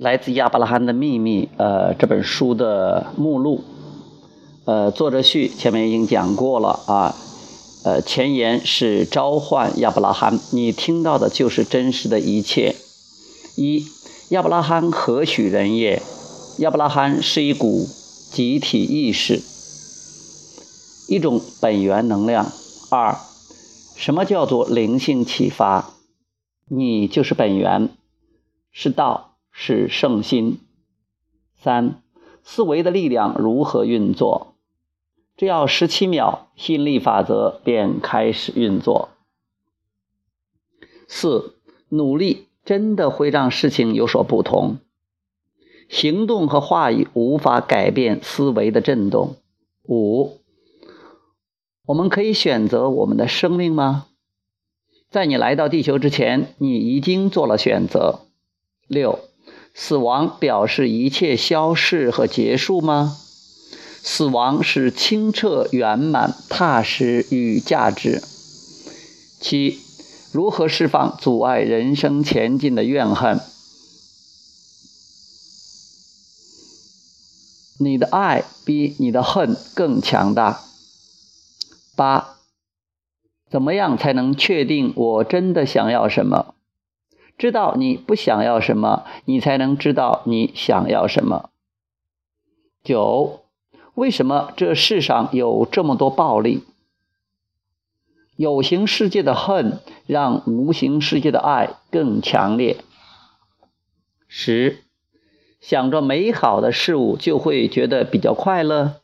来自亚伯拉罕的秘密，呃，这本书的目录，呃，作者序前面已经讲过了啊，呃，前言是召唤亚伯拉罕，你听到的就是真实的一切。一，亚伯拉罕何许人也？亚伯拉罕是一股集体意识，一种本源能量。二，什么叫做灵性启发？你就是本源，是道，是圣心。三，思维的力量如何运作？只要十七秒，吸引力法则便开始运作。四，努力真的会让事情有所不同。行动和话语无法改变思维的震动。五，我们可以选择我们的生命吗？在你来到地球之前，你已经做了选择。六，死亡表示一切消逝和结束吗？死亡是清澈、圆满、踏实与价值。七，如何释放阻碍人生前进的怨恨？你的爱比你的恨更强大。八，怎么样才能确定我真的想要什么？知道你不想要什么，你才能知道你想要什么。九，为什么这世上有这么多暴力？有形世界的恨让无形世界的爱更强烈。十。想着美好的事物，就会觉得比较快乐。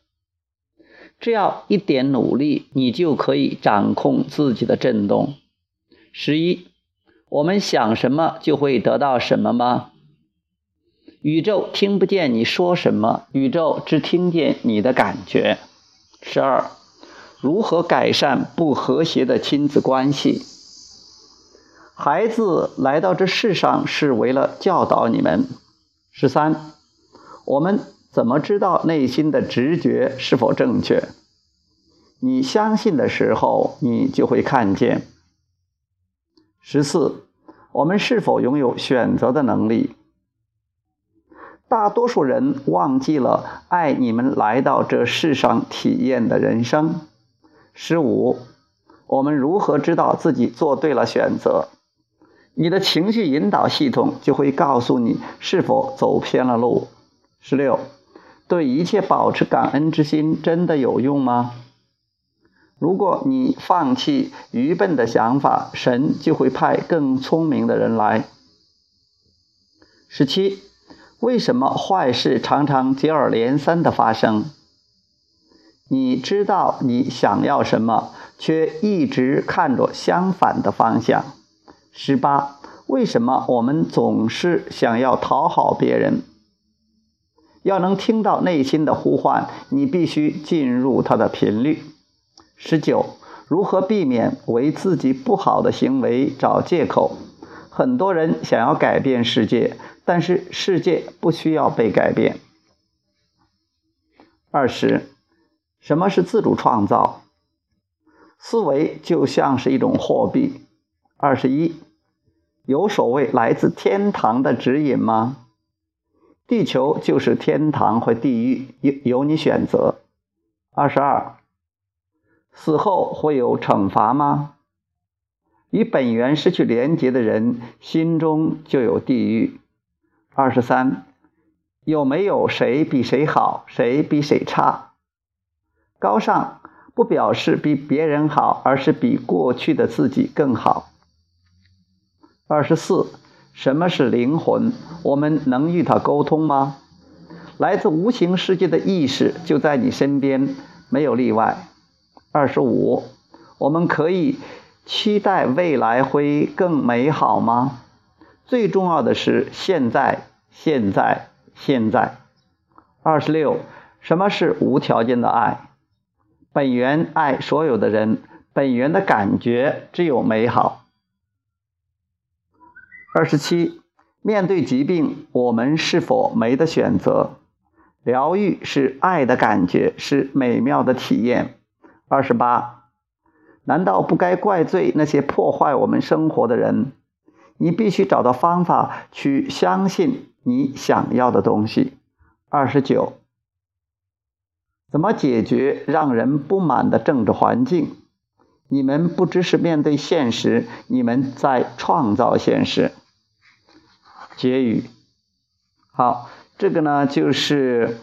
只要一点努力，你就可以掌控自己的震动。十一，我们想什么就会得到什么吗？宇宙听不见你说什么，宇宙只听见你的感觉。十二，如何改善不和谐的亲子关系？孩子来到这世上是为了教导你们。十三，我们怎么知道内心的直觉是否正确？你相信的时候，你就会看见。十四，我们是否拥有选择的能力？大多数人忘记了爱你们来到这世上体验的人生。十五，我们如何知道自己做对了选择？你的情绪引导系统就会告诉你是否走偏了路。十六，对一切保持感恩之心真的有用吗？如果你放弃愚笨的想法，神就会派更聪明的人来。十七，为什么坏事常常接二连三的发生？你知道你想要什么，却一直看着相反的方向。十八，为什么我们总是想要讨好别人？要能听到内心的呼唤，你必须进入它的频率。十九，如何避免为自己不好的行为找借口？很多人想要改变世界，但是世界不需要被改变。二十，什么是自主创造？思维就像是一种货币。二十一。有所谓来自天堂的指引吗？地球就是天堂或地狱，由由你选择。二十二，死后会有惩罚吗？与本源失去连结的人心中就有地狱。二十三，有没有谁比谁好，谁比谁差？高尚不表示比别人好，而是比过去的自己更好。二十四，什么是灵魂？我们能与它沟通吗？来自无形世界的意识就在你身边，没有例外。二十五，我们可以期待未来会更美好吗？最重要的是现在，现在，现在。二十六，什么是无条件的爱？本源爱所有的人，本源的感觉只有美好。二十七，面对疾病，我们是否没得选择？疗愈是爱的感觉，是美妙的体验。二十八，难道不该怪罪那些破坏我们生活的人？你必须找到方法去相信你想要的东西。二十九，怎么解决让人不满的政治环境？你们不只是面对现实，你们在创造现实。结语，好，这个呢就是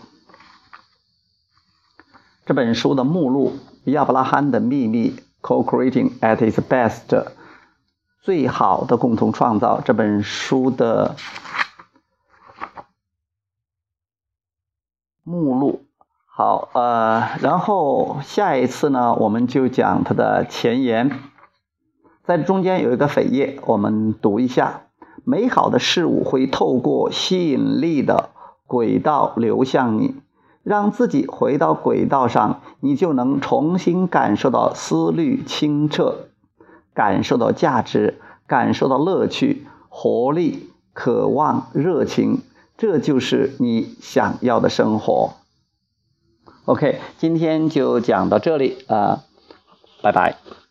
这本书的目录，《亚伯拉罕的秘密》（Co-creating at its best），最好的共同创造。这本书的目录。好，呃，然后下一次呢，我们就讲它的前言，在中间有一个扉页，我们读一下：美好的事物会透过吸引力的轨道流向你，让自己回到轨道上，你就能重新感受到思虑清澈，感受到价值，感受到乐趣、活力、渴望、热情，这就是你想要的生活。OK，今天就讲到这里啊，拜拜。